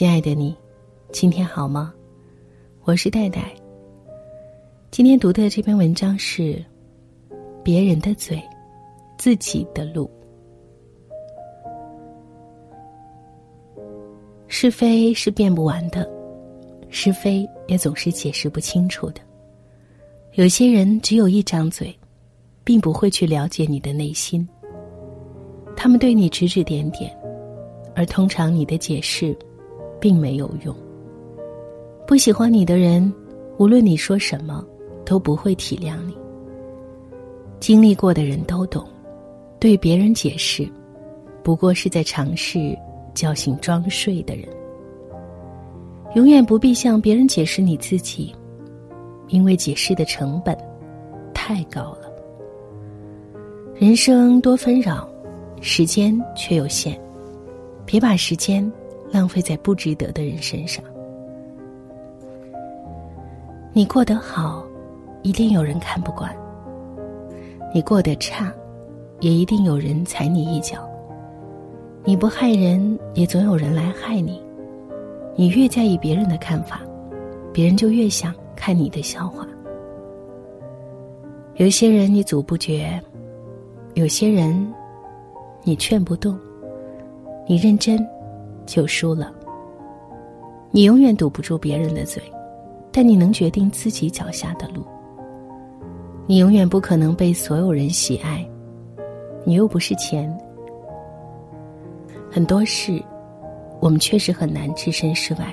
亲爱的你，今天好吗？我是戴戴。今天读的这篇文章是《别人的嘴，自己的路》。是非是辩不完的，是非也总是解释不清楚的。有些人只有一张嘴，并不会去了解你的内心。他们对你指指点点，而通常你的解释，并没有用。不喜欢你的人，无论你说什么，都不会体谅你。经历过的人都懂，对别人解释，不过是在尝试叫醒装睡的人。永远不必向别人解释你自己，因为解释的成本太高了。人生多纷扰。时间却有限，别把时间浪费在不值得的人身上。你过得好，一定有人看不惯；你过得差，也一定有人踩你一脚。你不害人，也总有人来害你。你越在意别人的看法，别人就越想看你的笑话。有些人你阻不绝，有些人。你劝不动，你认真，就输了。你永远堵不住别人的嘴，但你能决定自己脚下的路。你永远不可能被所有人喜爱，你又不是钱。很多事，我们确实很难置身事外，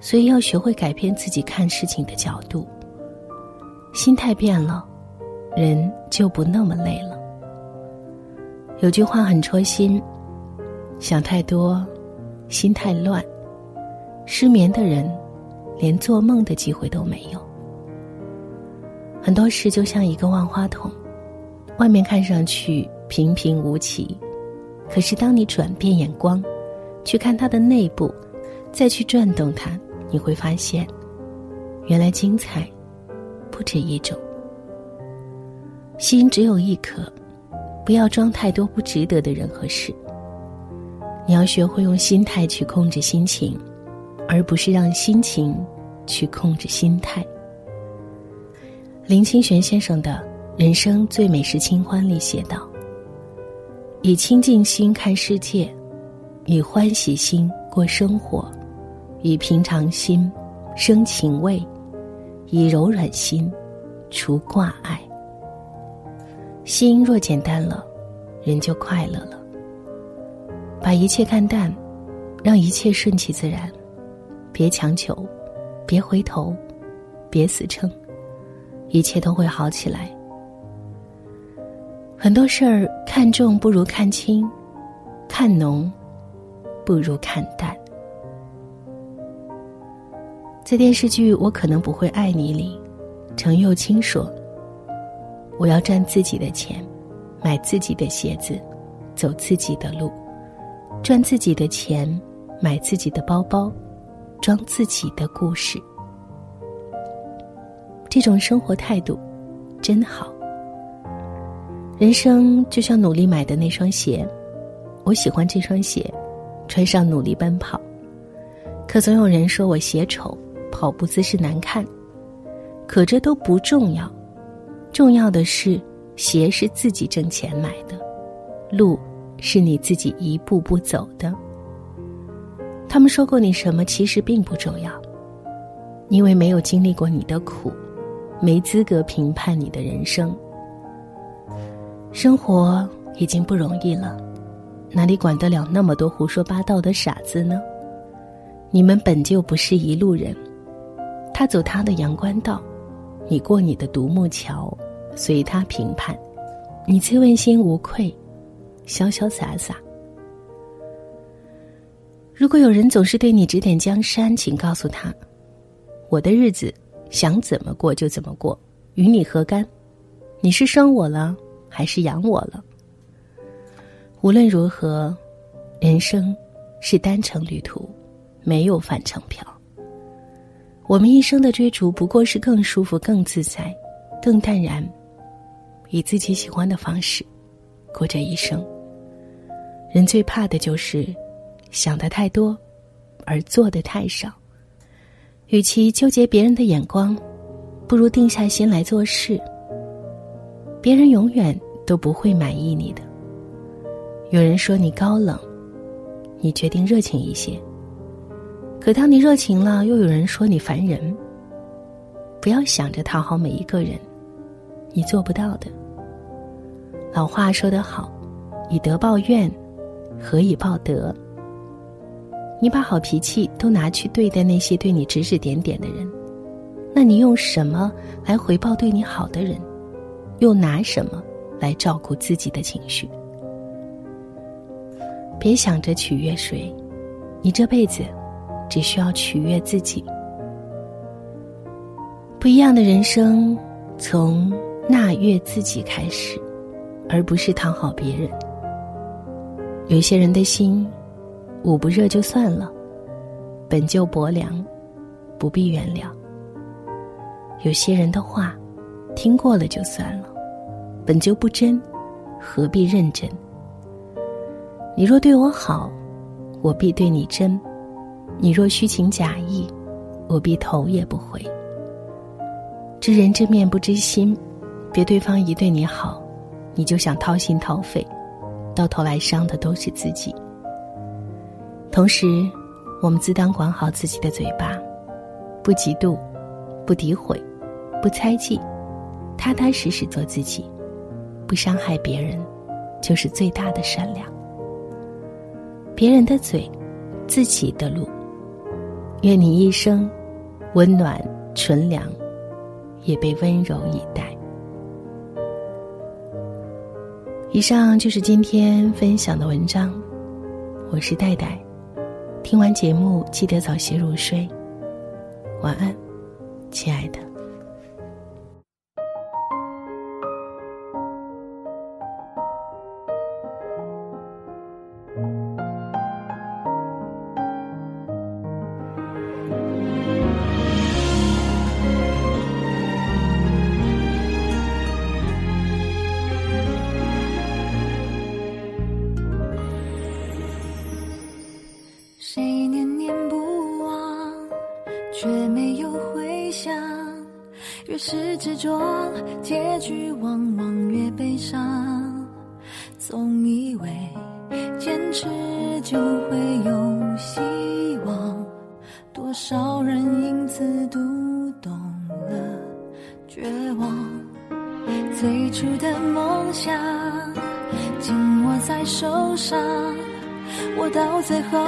所以要学会改变自己看事情的角度。心态变了，人就不那么累了。有句话很戳心：想太多，心太乱。失眠的人，连做梦的机会都没有。很多事就像一个万花筒，外面看上去平平无奇，可是当你转变眼光，去看它的内部，再去转动它，你会发现，原来精彩不止一种。心只有一颗。不要装太多不值得的人和事。你要学会用心态去控制心情，而不是让心情去控制心态。林清玄先生的《人生最美是清欢》里写道：“以清净心看世界，以欢喜心过生活，以平常心生情味，以柔软心除挂碍。”心若简单了，人就快乐了。把一切看淡，让一切顺其自然，别强求，别回头，别死撑，一切都会好起来。很多事儿看重不如看清，看浓不如看淡。在电视剧《我可能不会爱你》里，程又青说。我要赚自己的钱，买自己的鞋子，走自己的路，赚自己的钱，买自己的包包，装自己的故事。这种生活态度真好。人生就像努力买的那双鞋，我喜欢这双鞋，穿上努力奔跑。可总有人说我鞋丑，跑步姿势难看，可这都不重要。重要的是，鞋是自己挣钱买的，路是你自己一步步走的。他们说过你什么，其实并不重要，因为没有经历过你的苦，没资格评判你的人生。生活已经不容易了，哪里管得了那么多胡说八道的傻子呢？你们本就不是一路人，他走他的阳关道。你过你的独木桥，随他评判，你却问心无愧，潇潇洒洒。如果有人总是对你指点江山，请告诉他，我的日子想怎么过就怎么过，与你何干？你是生我了，还是养我了？无论如何，人生是单程旅途，没有返程票。我们一生的追逐，不过是更舒服、更自在、更淡然，以自己喜欢的方式过这一生。人最怕的就是想的太多，而做的太少。与其纠结别人的眼光，不如定下心来做事。别人永远都不会满意你的。有人说你高冷，你决定热情一些。可当你热情了，又有人说你烦人。不要想着讨好每一个人，你做不到的。老话说得好，以德报怨，何以报德？你把好脾气都拿去对待那些对你指指点点的人，那你用什么来回报对你好的人？又拿什么来照顾自己的情绪？别想着取悦谁，你这辈子只需要取悦自己。不一样的人生，从纳悦自己开始，而不是讨好别人。有些人的心，捂不热就算了，本就薄凉，不必原谅。有些人的话，听过了就算了，本就不真，何必认真？你若对我好，我必对你真；你若虚情假意，我必头也不回。知人知面不知心，别对方一对你好，你就想掏心掏肺，到头来伤的都是自己。同时，我们自当管好自己的嘴巴，不嫉妒，不诋毁，不猜忌，踏踏实实做自己，不伤害别人，就是最大的善良。别人的嘴，自己的路。愿你一生温暖纯良。也被温柔以待。以上就是今天分享的文章，我是戴戴。听完节目记得早些入睡，晚安，亲爱的。结局往往越悲伤。总以为坚持就会有希望，多少人因此读懂了绝望。最初的梦想紧握在手上，我到最后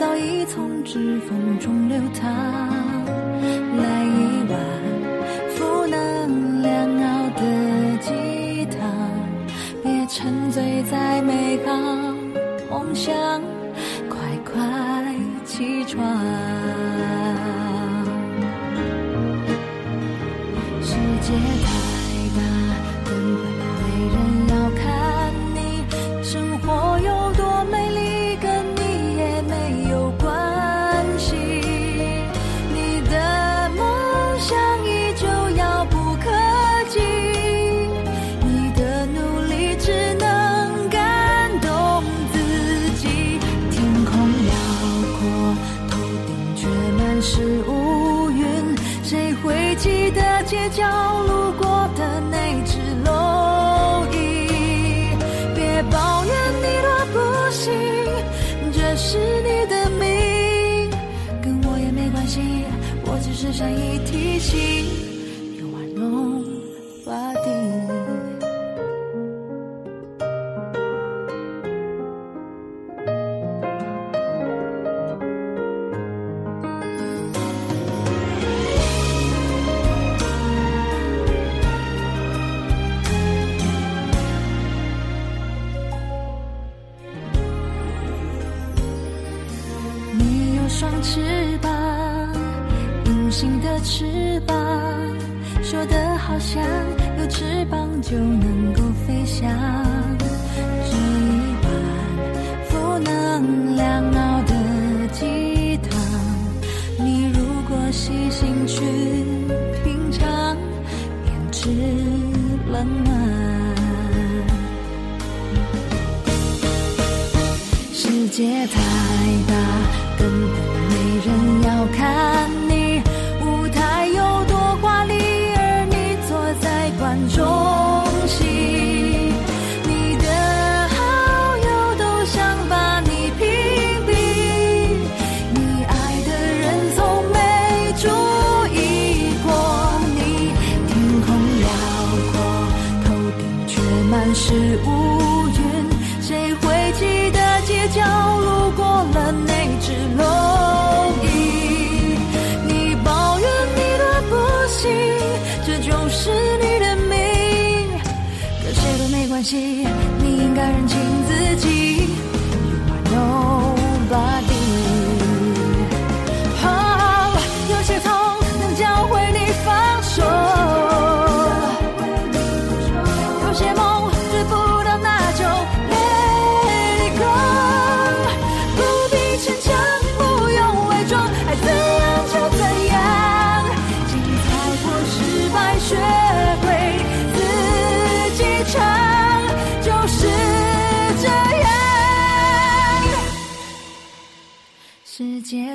早已从指缝中流淌。还记得街角路过的那只蝼蚁？别抱怨你多不幸，这是你的命，跟我也没关系。我只是善意提醒。的好像有翅膀就能够飞翔。这一碗负能量熬的鸡汤，你如果细心去品尝，便知冷暖。世界太大。满是乌云谁会记得街角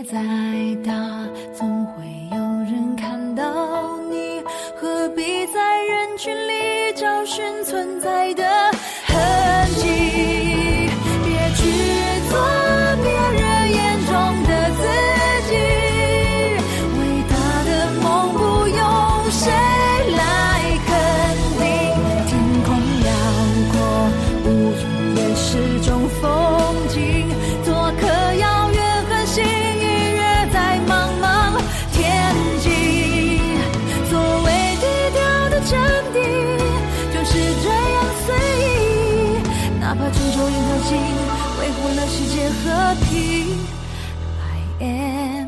再到世界和平。I am。